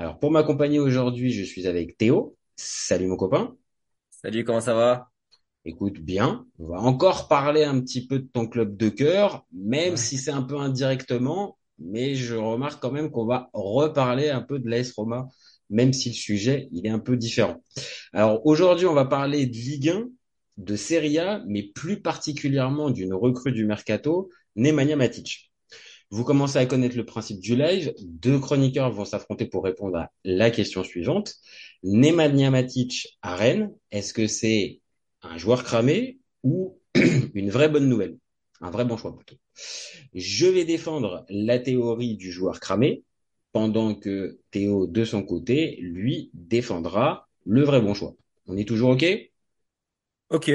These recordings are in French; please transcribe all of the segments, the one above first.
Alors pour m'accompagner aujourd'hui, je suis avec Théo. Salut mon copain. Salut, comment ça va? Écoute bien, on va encore parler un petit peu de ton club de cœur, même si c'est un peu indirectement, mais je remarque quand même qu'on va reparler un peu de l'AS Roma, même si le sujet, il est un peu différent. Alors aujourd'hui, on va parler de Ligue 1, de Serie A, mais plus particulièrement d'une recrue du mercato, Nemanja Matic. Vous commencez à connaître le principe du live. Deux chroniqueurs vont s'affronter pour répondre à la question suivante. Nemanja Matic à Rennes, est-ce que c'est un joueur cramé ou une vraie bonne nouvelle? Un vrai bon choix plutôt. Je vais défendre la théorie du joueur cramé, pendant que Théo, de son côté, lui, défendra le vrai bon choix. On est toujours OK? Ok.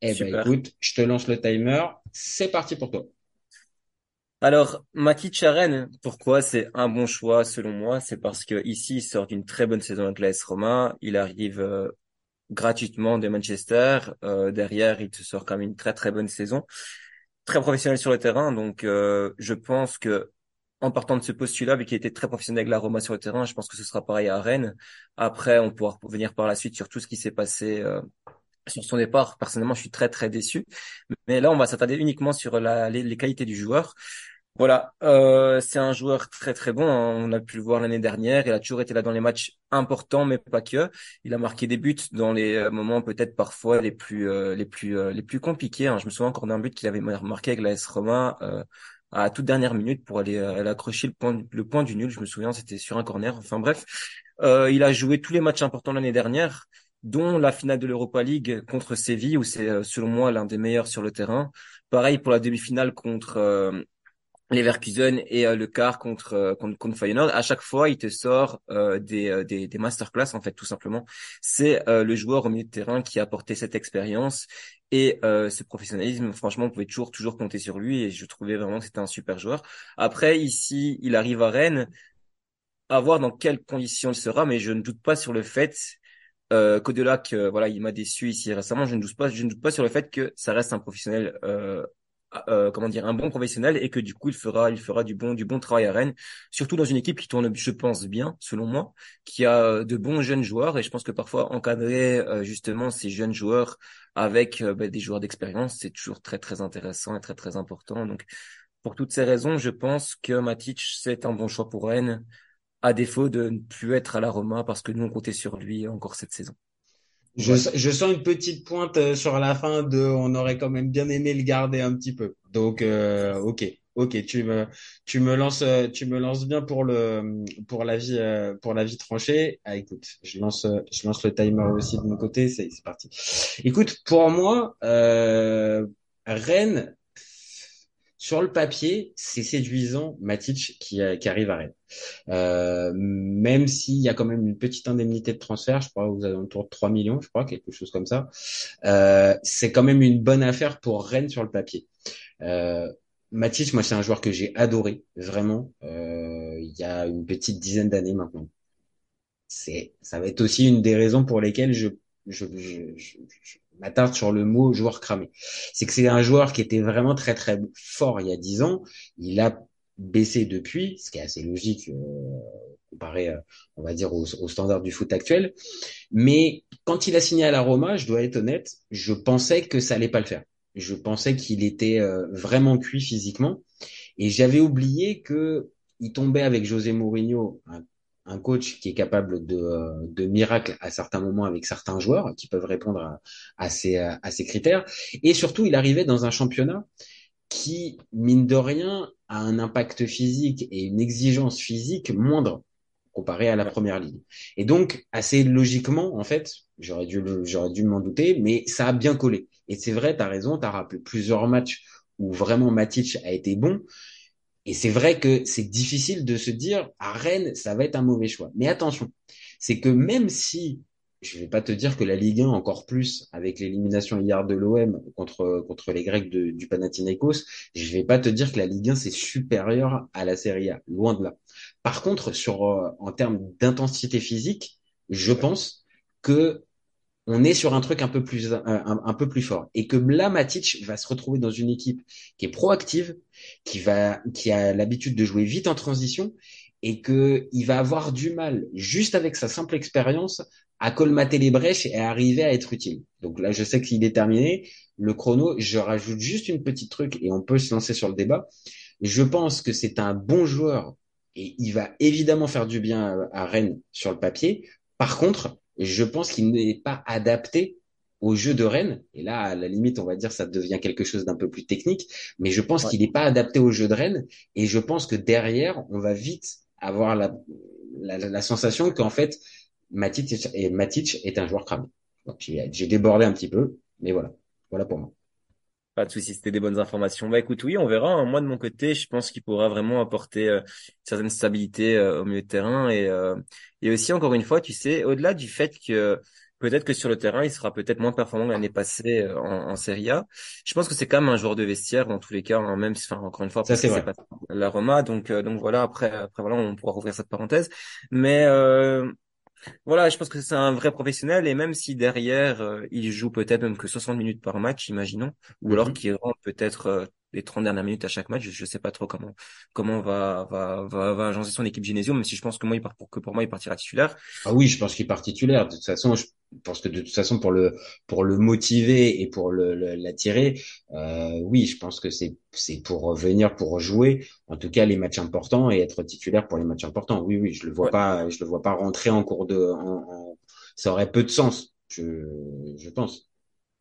Eh ben écoute, je te lance le timer. C'est parti pour toi. Alors, Matic à Rennes, pourquoi c'est un bon choix selon moi? C'est parce que ici, il sort d'une très bonne saison avec l'AS Roma. Il arrive euh, gratuitement de Manchester. Euh, derrière, il te sort quand même une très très bonne saison. Très professionnel sur le terrain. Donc, euh, je pense que en partant de ce postulat, vu qu'il était très professionnel avec la Roma sur le terrain, je pense que ce sera pareil à Rennes. Après, on pourra revenir par la suite sur tout ce qui s'est passé sur son départ. Personnellement, je suis très très déçu. Mais là, on va s'attarder uniquement sur la, les, les qualités du joueur. Voilà, euh, c'est un joueur très très bon. hein. On a pu le voir l'année dernière. Il a toujours été là dans les matchs importants, mais pas que. Il a marqué des buts dans les euh, moments peut-être parfois les plus euh, les plus euh, les plus compliqués. hein. Je me souviens encore d'un but qu'il avait marqué avec la S Roma euh, à toute dernière minute pour aller, euh, aller accrocher le point le point du nul. Je me souviens, c'était sur un corner. Enfin bref, il a joué tous les matchs importants l'année dernière dont la finale de l'Europa League contre Séville, où c'est euh, selon moi l'un des meilleurs sur le terrain. Pareil pour la demi-finale contre euh, Leverkusen et euh, le quart contre, euh, contre contre Feyenoord. À chaque fois, il te sort euh, des, euh, des des masterclass en fait, tout simplement. C'est le joueur au milieu de terrain qui a apporté cette expérience et ce professionnalisme. Franchement, on pouvait toujours toujours compter sur lui et je trouvais vraiment que c'était un super joueur. Après, ici, il arrive à Rennes. À voir dans quelles conditions il sera, mais je ne doute pas sur le fait euh, que voilà, il m'a déçu ici récemment, je ne doute pas, je ne doute pas sur le fait que ça reste un professionnel, euh, euh, comment dire, un bon professionnel et que du coup il fera, il fera du bon, du bon travail à Rennes, surtout dans une équipe qui tourne, je pense bien, selon moi, qui a de bons jeunes joueurs. Et je pense que parfois encadrer euh, justement ces jeunes joueurs avec euh, ben, des joueurs d'expérience, c'est toujours très très intéressant et très très important. Donc pour toutes ces raisons, je pense que Matic c'est un bon choix pour Rennes à défaut de ne plus être à la Roma parce que nous on comptait sur lui encore cette saison. Je, je sens une petite pointe euh, sur la fin de on aurait quand même bien aimé le garder un petit peu. Donc euh, OK. OK, tu me tu me lances euh, tu me lances bien pour le pour la vie euh, pour la vie tranchée. Ah écoute, je lance je lance le timer aussi de mon côté, c'est c'est parti. Écoute, pour moi euh, Rennes sur le papier, c'est séduisant Matic qui, arrive à Rennes. Euh, même s'il y a quand même une petite indemnité de transfert, je crois aux alentours de 3 millions, je crois, quelque chose comme ça. Euh, c'est quand même une bonne affaire pour Rennes sur le papier. Euh, Matic, moi, c'est un joueur que j'ai adoré, vraiment, euh, il y a une petite dizaine d'années maintenant. C'est, ça va être aussi une des raisons pour lesquelles je, je, je, je, m'attarde sur le mot joueur cramé. C'est que c'est un joueur qui était vraiment très très fort il y a 10 ans. Il a baissé depuis, ce qui est assez logique euh, comparé, euh, on va dire, aux, aux standards du foot actuel. Mais quand il a signé à la Roma, je dois être honnête, je pensais que ça allait pas le faire. Je pensais qu'il était euh, vraiment cuit physiquement, et j'avais oublié que il tombait avec José Mourinho, un, un coach qui est capable de, euh, de miracles à certains moments avec certains joueurs qui peuvent répondre à, à ces, à ces critères. Et surtout, il arrivait dans un championnat qui, mine de rien, a un impact physique et une exigence physique moindre comparé à la première ligue. Et donc, assez logiquement, en fait, j'aurais dû, j'aurais dû m'en douter, mais ça a bien collé. Et c'est vrai, t'as raison, t'as rappelé plusieurs matchs où vraiment Matic a été bon. Et c'est vrai que c'est difficile de se dire à Rennes, ça va être un mauvais choix. Mais attention, c'est que même si je vais pas te dire que la Ligue 1 encore plus avec l'élimination hier de l'OM contre contre les Grecs de, du Panathinaikos, je vais pas te dire que la Ligue 1 c'est supérieur à la Serie A, loin de là. Par contre, sur euh, en termes d'intensité physique, je pense que on est sur un truc un peu plus un, un, peu plus fort et que là Matic va se retrouver dans une équipe qui est proactive, qui va qui a l'habitude de jouer vite en transition et que il va avoir du mal juste avec sa simple expérience à colmater les brèches et à arriver à être utile. Donc là, je sais qu'il est terminé. Le chrono, je rajoute juste une petite truc et on peut se lancer sur le débat. Je pense que c'est un bon joueur et il va évidemment faire du bien à Rennes sur le papier. Par contre, je pense qu'il n'est pas adapté au jeu de Rennes. Et là, à la limite, on va dire ça devient quelque chose d'un peu plus technique. Mais je pense qu'il n'est pas adapté au jeu de Rennes. Et je pense que derrière, on va vite avoir la, la, la sensation qu'en fait, Matic est un joueur cramé. J'ai débordé un petit peu, mais voilà, voilà pour moi. Pas de souci, c'était des bonnes informations. Bah écoute, oui, on verra. Hein. Moi de mon côté, je pense qu'il pourra vraiment apporter euh, une certaine stabilité euh, au milieu de terrain et euh, et aussi encore une fois, tu sais, au-delà du fait que peut-être que sur le terrain, il sera peut-être moins performant l'année passée en, en Serie A. Je pense que c'est quand même un joueur de vestiaire dans tous les cas, hein, même si, enfin, encore une fois, ça c'est pas la Roma, donc donc voilà. Après après voilà, on pourra rouvrir cette parenthèse, mais voilà, je pense que c'est un vrai professionnel et même si derrière euh, il joue peut-être même que 60 minutes par match, imaginons, ou alors mhm. qu'il rentre peut-être euh, les 30 dernières minutes à chaque match, je, ne sais pas trop comment comment va va va, va agencer son équipe Genesio, même si je pense que moi il part pour que pour moi il partira titulaire. Ah oui, je pense qu'il part titulaire. De toute façon, je pense que de toute façon pour le pour le motiver et pour le l'attirer, euh, oui, je pense que c'est c'est pour venir pour jouer en tout cas les matchs importants et être titulaire pour les matchs importants. Oui, oui, je le vois pas, je le vois pas rentrer en cours de, en, ça aurait peu de sens, je je pense.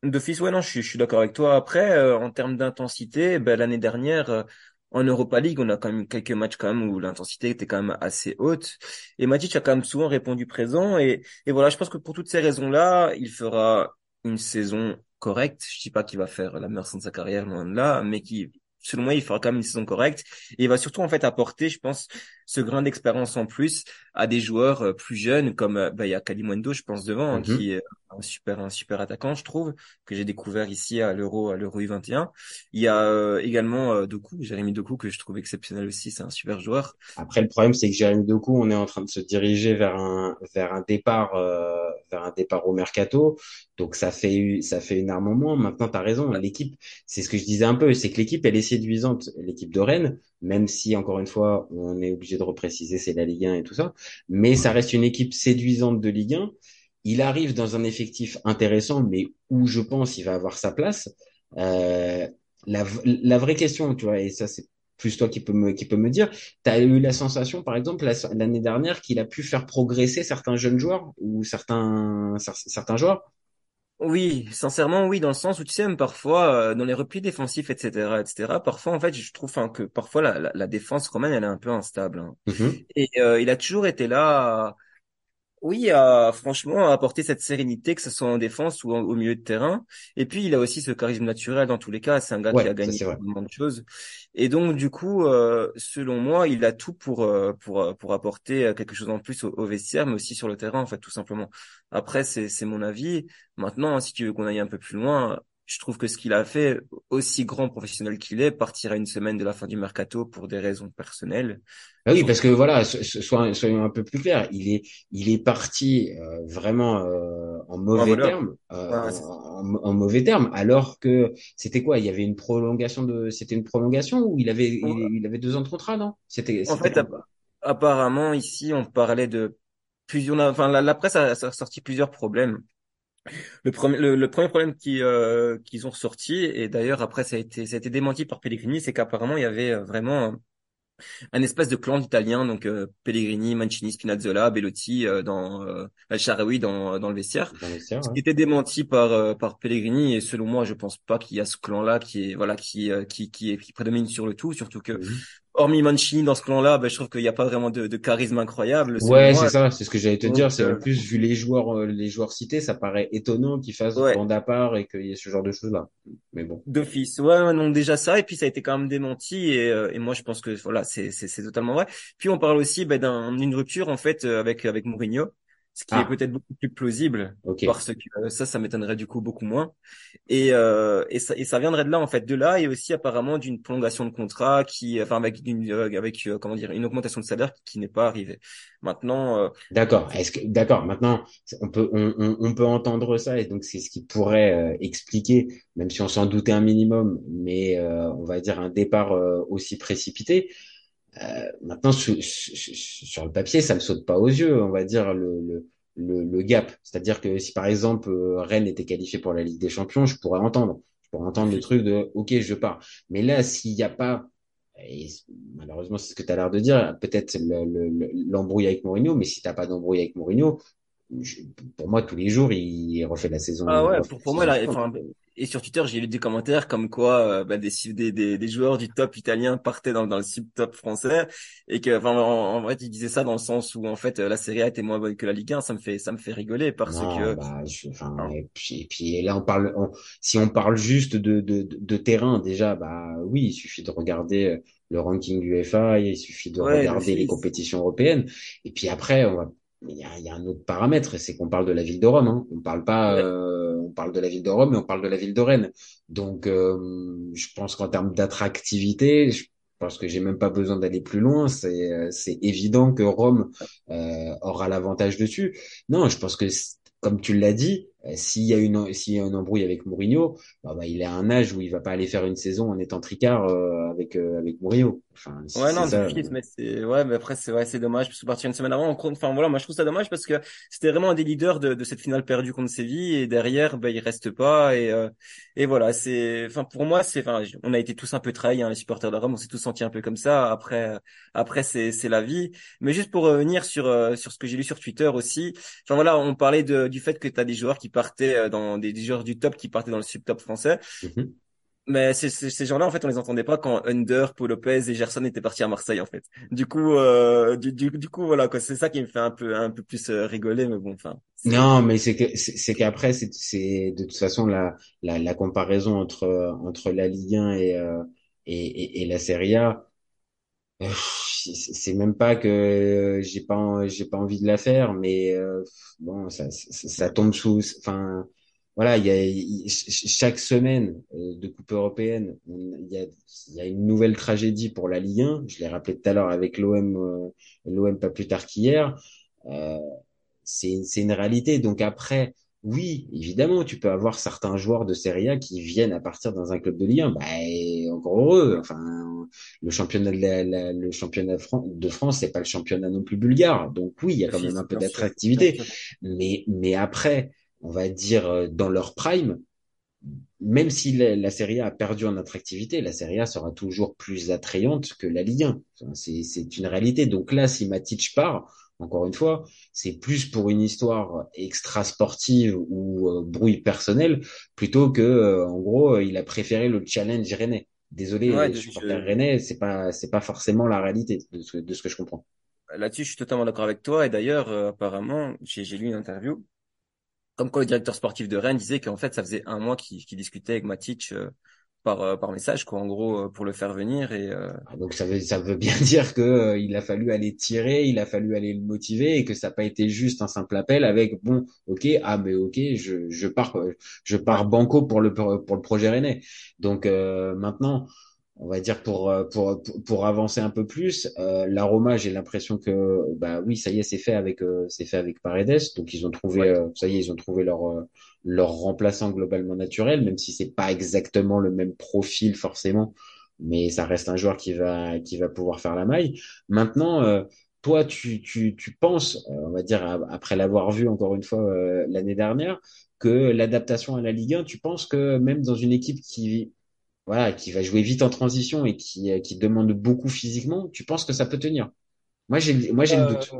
D'office, ouais, non, je suis, je suis d'accord avec toi. Après, euh, en termes d'intensité, ben, l'année dernière, euh, en Europa League, on a quand même quelques matchs quand même où l'intensité était quand même assez haute. Et Matic a quand même souvent répondu présent. Et, voilà, je pense que pour toutes ces raisons-là, il fera une saison correcte. Je dis pas qu'il va faire la meilleure saison de sa carrière, loin de là, mais qui selon moi, il fera quand même une saison correcte. Et il va surtout en fait apporter, je pense, ce grain d'expérience en plus à des joueurs euh, plus jeunes comme euh, bah, il y a Kalimundo, je pense devant, hein, mm-hmm. qui est un super un super attaquant, je trouve, que j'ai découvert ici à l'Euro à l'Euro U21. Il y a euh, également euh, Doku, Jérémy Doku que je trouve exceptionnel aussi, c'est un super joueur. Après le problème c'est que Jérémy Doku, on est en train de se diriger vers un vers un départ vers un départ au mercato. Donc ça fait ça fait une arme en moins. Maintenant tu as raison, l'équipe, c'est ce que je disais un peu, c'est que l'équipe elle est séduisante, l'équipe de Rennes, même si encore une fois on est obligé de repréciser c'est la Ligue 1 et tout ça, mais ça reste une équipe séduisante de Ligue 1. Il arrive dans un effectif intéressant, mais où je pense il va avoir sa place. Euh, la, la vraie question, tu vois, et ça c'est plus toi qui peut me qui peut me dire, tu as eu la sensation par exemple l'année dernière qu'il a pu faire progresser certains jeunes joueurs ou certains certains joueurs? Oui, sincèrement, oui, dans le sens où tu sais, même parfois, euh, dans les replis défensifs, etc., etc., parfois, en fait, je trouve hein, que parfois la, la, défense romaine, elle est un peu instable. Hein. Mm-hmm. Et euh, il a toujours été là oui, a franchement apporter cette sérénité, que ce soit en défense ou au milieu de terrain. Et puis, il a aussi ce charisme naturel dans tous les cas. C'est un gars qui a gagné énormément de choses. Et donc, du coup, euh, selon moi, il a tout pour euh, pour euh, pour apporter quelque chose en plus au, vestiaire, mais aussi sur le terrain, en fait, tout simplement. Après, c'est c'est mon avis. Maintenant, si tu veux qu'on aille un peu plus loin, je trouve que ce qu'il a fait, aussi grand professionnel qu'il est, partir à une semaine de la fin du mercato pour des raisons personnelles. Ah oui, parce que voilà, soyons, un peu plus clairs, il est, il est parti euh, vraiment euh, en mauvais termes, euh, en, mauvais termes, alors que c'était quoi Il y avait une prolongation de, c'était une prolongation ou il avait, il, avait deux ans de contrat, non? C'était. En fait, apparemment ici, on parlait de plusieurs, enfin la, la presse a sorti plusieurs problèmes le premier, le, premier problème qui, euh, qu'ils ont ressorti, et d'ailleurs après ça a été, ça a été démenti par Pellegrini, c'est qu'apparemment il y avait euh, vraiment un espèce de clan d'Italiens, donc euh, Pellegrini, Mancini, Spinazzola, Bellotti euh, dans euh, Al dans, dans le vestiaire, ce qui était démenti par par Pellegrini et selon moi je pense pas qu'il y a ce clan là qui est voilà qui qui qui, qui prédomine sur le tout, surtout que hormis Mancini dans ce clan-là, ben, je trouve qu'il n'y a pas vraiment de, de charisme incroyable. Ouais, c'est ça, c'est ce que j'allais te Donc, dire. C'est en euh, plus, vu les joueurs, euh, les joueurs cités, ça paraît étonnant qu'ils fassent ouais. bande à part et qu'il y ait ce genre de choses-là. Mais bon. D'office, ouais, non, déjà ça, et puis ça a été quand même démenti, et, euh, et moi je pense que voilà, c'est c'est c'est totalement vrai. Puis on parle aussi ben, d'un- d'une rupture en fait avec avec Mourinho, ce qui est Ah, peut-être beaucoup plus plausible ok. parce que euh, ça, ça m'étonnerait du coup beaucoup moins. Et euh, et ça et ça viendrait de là en fait, de là et aussi apparemment d'une prolongation de contrat qui, enfin avec une euh, avec euh, comment dire une augmentation de salaire qui n'est pas arrivée. Maintenant, euh, D'accord. Est-ce que, d'accord. Maintenant, on peut, on, on, on peut entendre ça et donc c'est ce qui pourrait euh, expliquer, même si on s'en doutait un minimum, mais on va dire un départ aussi précipité. Euh, maintenant, su- su- su- sur le papier, ça me saute pas aux yeux, on va dire le, le, le, le gap. C'est-à-dire que si par exemple euh, Rennes était qualifié pour la Ligue des Champions, je pourrais entendre, je pourrais entendre le truc de OK, je pars. Mais là, s'il n'y a pas, et malheureusement, c'est ce que tu as l'air de dire, peut-être le- le- le- l'embrouille avec Mourinho, mais si t'as pas d'embrouille avec Mourinho, je- pour moi, tous les jours, il refait la saison, Ah ouais, pour, pour moi, là, enfin, et sur Twitter, j'ai lu des commentaires comme quoi euh, bah, des, des, des, des joueurs du top italien partaient dans, dans le sub-top français et que, enfin, en, en vrai, ils disaient ça dans le sens où en fait la Serie A était moins bonne que la Ligue 1. Ça me fait, ça me fait rigoler parce Non, que, bah, je, enfin, et puis, et puis là, on parle, on- si on parle juste de, de, de, terrain, déjà, bah oui, il suffit de regarder euh, le ranking UEFA, il suffit de ouais, regarder les compétitions européennes, et puis après, on va, il y a, il y a un autre paramètre, c'est qu'on parle de la ville de Rome, hein. On parle pas, euh, on parle de la ville de Rome, mais on parle de la ville de Rennes. Donc, euh, je pense qu'en termes d'attractivité, je pense que j'ai même pas besoin d'aller plus loin. C'est, euh, c'est évident que Rome euh, aura l'avantage dessus. Non, je pense que comme tu l'as dit, s'il y a une s'il y a une embrouille avec Mourinho, bah, bah, il est à un âge où il va pas aller faire une saison en étant tricard euh, avec euh, avec Mourinho. Enfin, Ouais, non, ça. mais c'est, ouais, mais après, c'est, ouais, c'est dommage, parce que partir une semaine avant, on enfin, voilà, moi, je trouve ça dommage parce que c'était vraiment un des leaders de, de cette finale perdue contre Séville, et derrière, ben, il reste pas, et, euh, et voilà, c'est, enfin, pour moi, c'est, enfin, on a été tous un peu trahis, hein, les supporters de Rome, on s'est tous sentis un peu comme ça, après, après, c'est, c'est la vie. Mais juste pour revenir sur, euh, sur ce que j'ai lu sur Twitter aussi, enfin, voilà, on parlait de, du fait que tu as des joueurs qui partaient euh, dans, des, des joueurs du top qui partaient dans le sub-top français. Mhm. Mais ces, ces, ces gens-là, en fait, on les entendait pas quand Under, Paul Lopez et Gerson étaient partis à Marseille, en fait. Du coup, euh, du, du, du coup, voilà, quoi. C'est ça qui me fait un peu, un peu plus euh, rigoler, mais bon, enfin, Non, mais c'est que c'est qu'après c'est c'est de toute façon la la, la comparaison entre entre la Ligue 1 et euh, et, et, la Serie A. C'est même pas que j'ai pas j'ai pas envie de la faire, mais euh, bon ça, ça ça tombe sous. Enfin voilà, il y a il- chaque semaine euh, de Coupe européenne, il y a il y a une nouvelle tragédie pour la Ligue 1. Je l'ai rappelé tout à l'heure avec l'OM euh, l'OM pas plus tard qu'hier. Euh, c'est une réalité. Donc après, oui, évidemment, tu peux avoir certains joueurs de Serie A qui viennent à partir dans un club de Ligue 1. Bah, encore heureux. Enfin, le championnat de la, la- le championnat de Fran- de France, c'est pas le championnat non plus bulgare. Donc oui, il y a quand même un peu d'attractivité. Mais mais après, on va dire euh, dans leur prime, même si la, la Serie A a perdu en attractivité, la Serie A sera toujours plus attrayante que la Ligue 1. Enfin, C'est, c'est une réalité. Donc là, si Matic part, encore une fois, c'est plus pour une histoire extra sportive ou euh, brouille personnelle plutôt que, euh, en gros, il a préféré le challenge rennais. Désolé, Ouais, je, rennais, c'est pas, c'est pas forcément la réalité de ce, de ce que je comprends. là-dessus, je suis totalement d'accord avec toi. Et d'ailleurs, euh, apparemment, j'ai, j'ai lu une interview comme quoi le directeur sportif de Rennes disait qu'en fait, ça faisait un mois qu'il, discutait avec Matic euh, par, euh, par message, quoi, en gros, euh, pour le faire venir. Et, euh, Ah, Donc ça veut, ça veut bien dire que il a fallu aller tirer, il a fallu aller le motiver et que ça n'a pas été juste un simple appel avec bon, ok, ah mais ok, je, je pars, je pars banco pour le pour le projet rennais. Donc maintenant, on va dire pour euh, pour pour, pour avancer un peu plus, euh, la Roma, j'ai l'impression que bah oui, ça y est, c'est fait avec euh, c'est fait avec Paredes. Donc ils ont trouvé, ouais, euh, ça y est, ils ont trouvé leur euh, leur remplaçant globalement naturel, même si c'est pas exactement le même profil forcément mais ça reste un joueur qui va qui va pouvoir faire la maille. Maintenant, euh, toi, tu tu tu penses, on va dire après l'avoir vu encore une fois euh, l'année dernière, que l'adaptation à la Ligue 1, tu penses que même dans une équipe qui voilà qui va jouer vite en transition et qui euh, qui demande beaucoup physiquement, tu penses que ça peut tenir? Moi, j'ai le- moi j'ai le Euh, doute.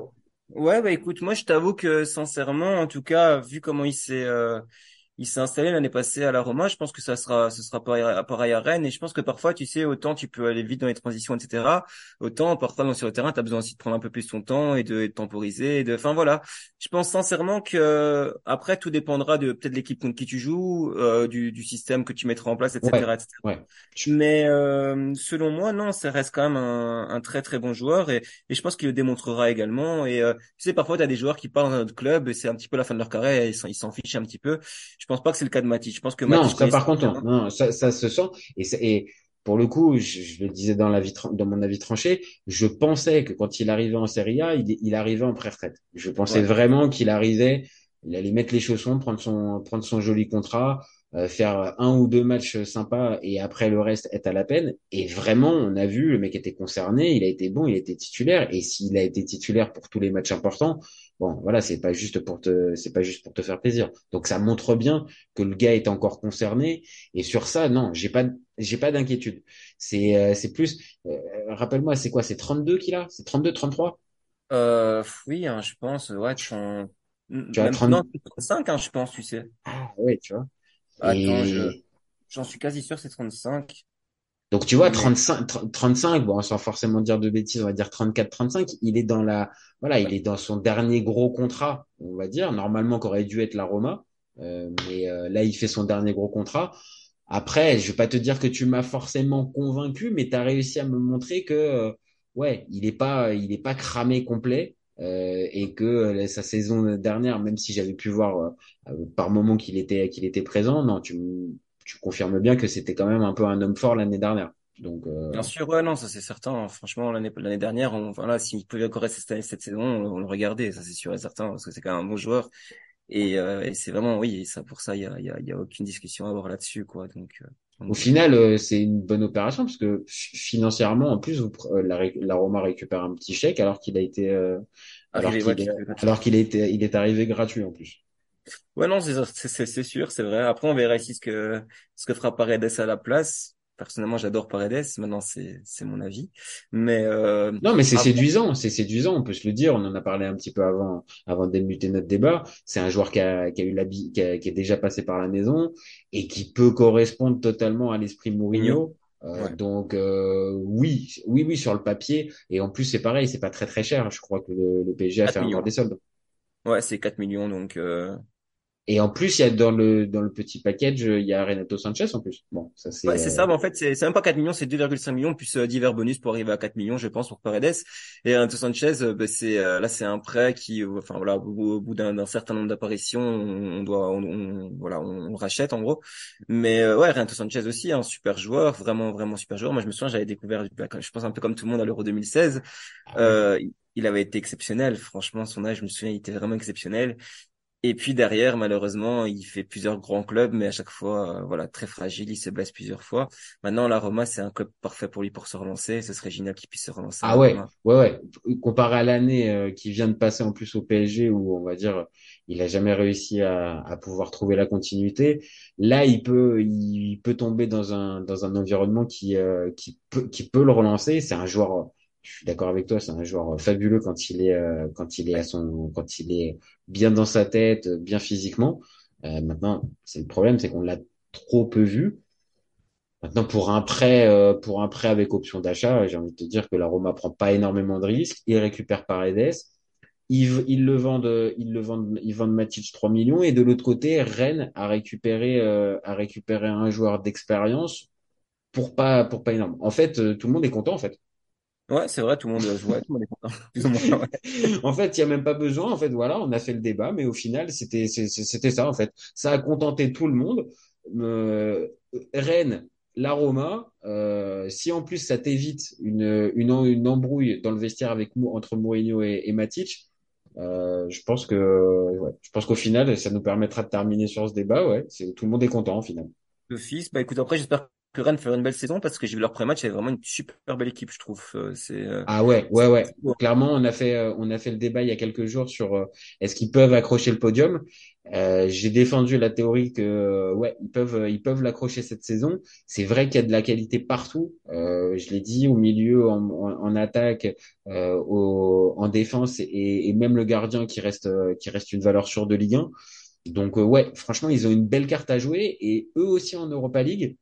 ouais, bah écoute, moi je t'avoue que sincèrement, en tout cas, vu comment il s'est euh, il s'est installé l'année passée à la Roma. Je pense que ça sera, ce sera pareil, pareil à Rennes. Et je pense que parfois, tu sais, autant tu peux aller vite dans les transitions, etc. Autant parfois sur le terrain, tu as besoin aussi de prendre un peu plus ton temps et de, et de temporiser. Et de, enfin voilà. Je pense sincèrement que après tout dépendra de peut-être l'équipe contre qui tu joues, euh, du, du système que tu mettras en place, etc. Ouais, etc. ouais. Mais euh, selon moi, non, ça reste quand même un, un très très bon joueur et, et je pense qu'il le démontrera également. Et euh, tu sais, parfois, tu as des joueurs qui partent dans notre club et c'est un petit peu la fin de leur carrière et ils s'en ils s'en fichent un petit peu. Je pense pas que c'est le cas de Matic. Je pense que Non, ça est par contre, non, non, ça, ça se sent. Et, et pour le coup, je, je le disais dans, la vie, dans mon avis tranché, je pensais que quand il arrivait en Serie A, il, il arrivait en pré-retraite. Je pensais Ouais. vraiment qu'il arrivait, il allait mettre les chaussons, prendre son, prendre son joli contrat, euh, faire un ou deux matchs sympas et après le reste être à la peine. Et vraiment, on a vu, le mec était concerné, il a été bon, il était titulaire. Et s'il a été titulaire pour tous les matchs importants, bon, voilà, c'est pas juste pour te, c'est pas juste pour te faire plaisir. Donc ça montre bien que le gars est encore concerné. Et sur ça, non, j'ai pas, j'ai pas d'inquiétude. C'est, euh, c'est plus, euh, rappelle-moi, c'est quoi? C'est 32 qu'il a? C'est 32, 33? Euh, oui, hein, je pense, ouais, tu en- Tu as même 30, non, 35, hein, je pense, tu sais. ah, ouais, tu vois. Attends, je, j'en suis quasi sûr, c'est 35. Donc, tu vois, Mais 35, 30 35, bon, sans forcément dire de bêtises, on va dire 34, 35, il est dans la, voilà, il est dans son dernier gros contrat, on va dire, normalement, qu'aurait dû être la Roma. Euh, mais euh, là, il fait son dernier gros contrat. Après, je vais pas te dire que tu m'as forcément convaincu, mais tu as réussi à me montrer que euh, ouais, il est pas il est pas cramé complet euh, et que sa saison dernière, même si j'avais pu voir par moment qu'il était qu'il était présent, non, tu tu confirmes bien que c'était quand même un peu un homme fort l'année dernière. Donc euh, bien sûr, ouais, non, ça c'est certain. Franchement, l'année l'année dernière, on, voilà, s'il pouvait encore rester cette année, cette saison, on, on le regardait, ça c'est sûr et certain, parce que c'est quand même un bon joueur. Et, euh, et c'est vraiment, oui, ça pour ça, il y a, il y a, y a aucune discussion à avoir là-dessus, quoi. Donc, euh, au final, euh, c'est une bonne opération parce que financièrement, en plus, vous euh, la, la Roma récupère un petit chèque alors qu'il a été euh, alors ouais, est gratuit. alors qu'il été il est arrivé gratuit en plus. Ouais, non, c'est sûr, c'est vrai. Après, on verra ici ce que ce que fera Paredes à la place. Personnellement, j'adore Paredes. Maintenant, c'est c'est mon avis. Mais euh, Non, mais c'est après, séduisant, c'est séduisant, on peut se le dire. On en a parlé un petit peu avant, avant de débuter notre débat. C'est un joueur qui a, qui a eu l'habit, qui, a- qui est déjà passé par la maison et qui peut correspondre totalement à l'esprit Mourinho. Euh, ouais, donc euh, oui, oui, oui, sur le papier. Et en plus, c'est pareil, c'est pas très très cher. Je crois que le, le PSG a 4 fait encore des soldes. Ouais, c'est 4 millions, donc euh, Et en plus, il y a dans le dans le petit package, il y a Renato Sanchez en plus. Bon, ça c'est Ouais, c'est euh, ça, mais en fait, c'est c'est même pas 4 millions, c'est 2,5 millions plus euh, divers bonus pour arriver à 4 millions, je pense, pour Paredes. Et Renato Sanchez, euh, ben, c'est euh, là, c'est un prêt qui, euh, enfin voilà, au, bout au bout d'un certain nombre d'apparitions, on, on doit, on, on- voilà, on, rachète en gros. Mais euh, ouais, Renato Sanchez aussi, un super joueur, vraiment, vraiment super joueur. Moi, je me souviens, j'avais découvert, ben, je pense un peu comme tout le monde à l'Euro 2016. ah ouais. Euh, il avait été exceptionnel, franchement, son âge, je me souviens, il était vraiment exceptionnel. Et puis derrière, malheureusement, il fait plusieurs grands clubs, mais à chaque fois, euh, voilà, très fragile, il se blesse plusieurs fois. Maintenant, la Roma, c'est un club parfait pour lui pour se relancer. Ce serait génial qu'il puisse se relancer Ah ouais, Roma. ouais, ouais. Comparé à l'année euh, qui vient de passer en plus au PSG où on va dire il a jamais réussi à, à pouvoir trouver la continuité. Là, il peut, il peut tomber dans un dans un environnement qui euh, qui peut qui peut le relancer. C'est un joueur. Je suis d'accord avec toi, c'est un joueur fabuleux quand il est euh, il il bien dans sa tête, bien physiquement. Euh, maintenant, c'est le problème, c'est qu'on l'a trop peu vu. Maintenant, pour un prêt, euh, avec option d'achat, j'ai envie de te dire que la Roma prend pas énormément de risques. Ils récupèrent Paredes. Ils, ils le vendent, ils vendent, Matic 3 millions. Et de l'autre côté, Rennes a récupéré, euh, un joueur d'expérience pour pas, pour pas énorme. En fait, euh, tout le monde est content, en fait. Ouais, c'est vrai, tout le monde, euh, ouais, tout le monde est content, plus ou moins, ouais. En fait, il y a même pas besoin. En fait, voilà, on a fait le débat, mais au final, c'était, c'était ça, en fait. Ça a contenté tout le monde. Euh, Rennes, la Roma, euh, si en plus ça t'évite une, une, une embrouille dans le vestiaire avec, entre Mourinho et, et Matic, euh, je pense que, ouais, je pense qu'au final, ça nous permettra de terminer sur ce débat, ouais. C'est, tout le monde est content, au final. D'office. Bah écoute, après, j'espère que Rennes fera une belle saison parce que j'ai vu leur premier match, c'est vraiment une super belle équipe, je trouve. Euh, C'est, euh, Ah ouais, ouais, ouais. beau. Clairement, on a fait, euh, on a fait le débat il y a quelques jours sur est-ce qu'ils peuvent accrocher le podium. Euh, j'ai défendu la théorie que ouais, ils peuvent, ils peuvent l'accrocher cette saison. C'est vrai qu'il y a de la qualité partout. Euh, je l'ai dit, au milieu, en, en, en attaque, euh, au, en défense et, et même le gardien qui reste, qui reste une valeur sûre de Ligue 1. Donc ouais, franchement, ils ont une belle carte à jouer et eux aussi en Europa League.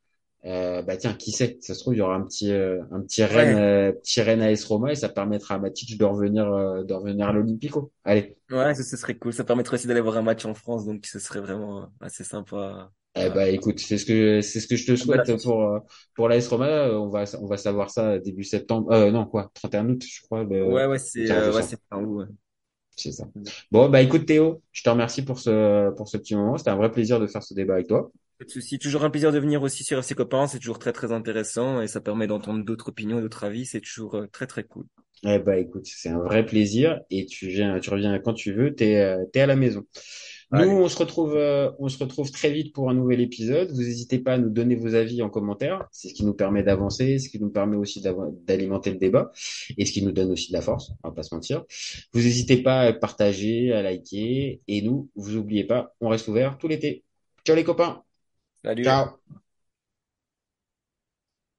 Euh, bah tiens, qui sait, ça se trouve il y aura un petit euh, un petit Rennes euh, petit Rennes AS Roma et ça permettra à Matic de revenir euh, de revenir à l'Olympico. Allez. Ouais, ça, ce serait cool. Ça permettrait aussi d'aller voir un match en France, donc ce serait vraiment assez sympa. Eh bah écoute, c'est ce que c'est ce que je te souhaite pour euh, pour l'AS Roma. On va on va savoir ça début septembre. Euh, non quoi, 31 août, je crois. Le, ouais ouais, c'est euh, ouais, c'est fin août. Ouais. C'est ça. Bon, bah écoute Théo, je te remercie pour ce pour ce petit moment. C'était un vrai plaisir de faire ce débat avec toi. Pas de souci. Toujours un plaisir de venir aussi sur FC Copains. C'est toujours très très intéressant et ça permet d'entendre d'autres opinions et d'autres avis. C'est toujours euh, très très cool. Eh bah écoute, c'est un vrai plaisir et tu viens, tu reviens quand tu veux. T'es euh, t'es à la maison. Nous, Allez. on se retrouve, euh, on se retrouve très vite pour un nouvel épisode. Vous n'hésitez pas à nous donner vos avis en commentaire. C'est ce qui nous permet d'avancer, ce qui nous permet aussi d'alimenter le débat et ce qui nous donne aussi de la force. On va pas se mentir. Vous n'hésitez pas à partager, à liker et nous, vous oubliez pas, on reste ouvert tout l'été. Ciao les copains. Salut. Ciao.